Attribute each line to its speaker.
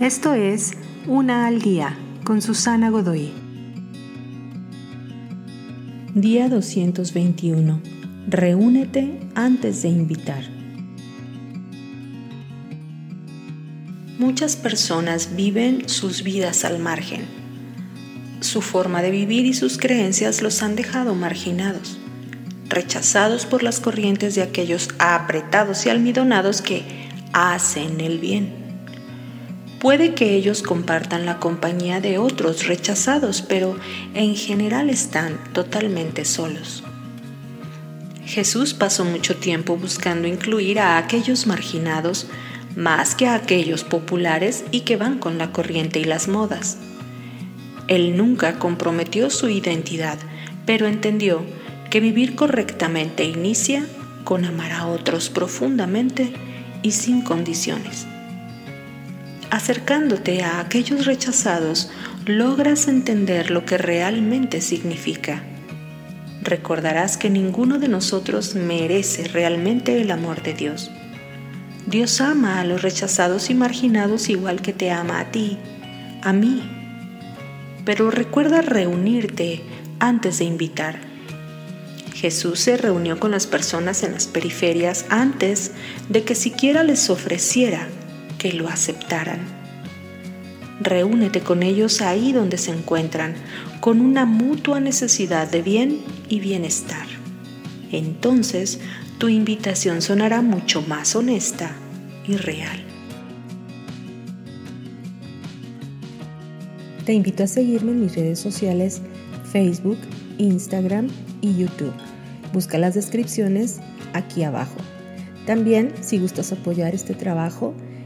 Speaker 1: Esto es Una al Día con Susana Godoy. Día 221. Reúnete antes de invitar. Muchas personas viven sus vidas al margen. Su forma de vivir y sus creencias los han dejado marginados, rechazados por las corrientes de aquellos apretados y almidonados que hacen el bien Puede que ellos compartan la compañía de otros rechazados, pero en general están totalmente solos. Jesús pasó mucho tiempo buscando incluir a aquellos marginados más que a aquellos populares y que van con la corriente y las modas. Él nunca comprometió su identidad, pero entendió que vivir correctamente inicia con amar a otros profundamente y sin condiciones. Acercándote a aquellos rechazados, logras entender lo que realmente significa. Recordarás que ninguno de nosotros merece realmente el amor de Dios. Dios ama a los rechazados y marginados igual que te ama a ti, a mí. Pero recuerda reunirte antes de invitar. Jesús se reunió con las personas en las periferias antes de que siquiera les ofreciera que lo aceptaran. Reúnete con ellos ahí donde se encuentran, con una mutua necesidad de bien y bienestar. Entonces tu invitación sonará mucho más honesta y real. Te invito a seguirme en mis redes sociales Facebook, Instagram y YouTube. Busca las descripciones aquí abajo. También, si gustas apoyar este trabajo,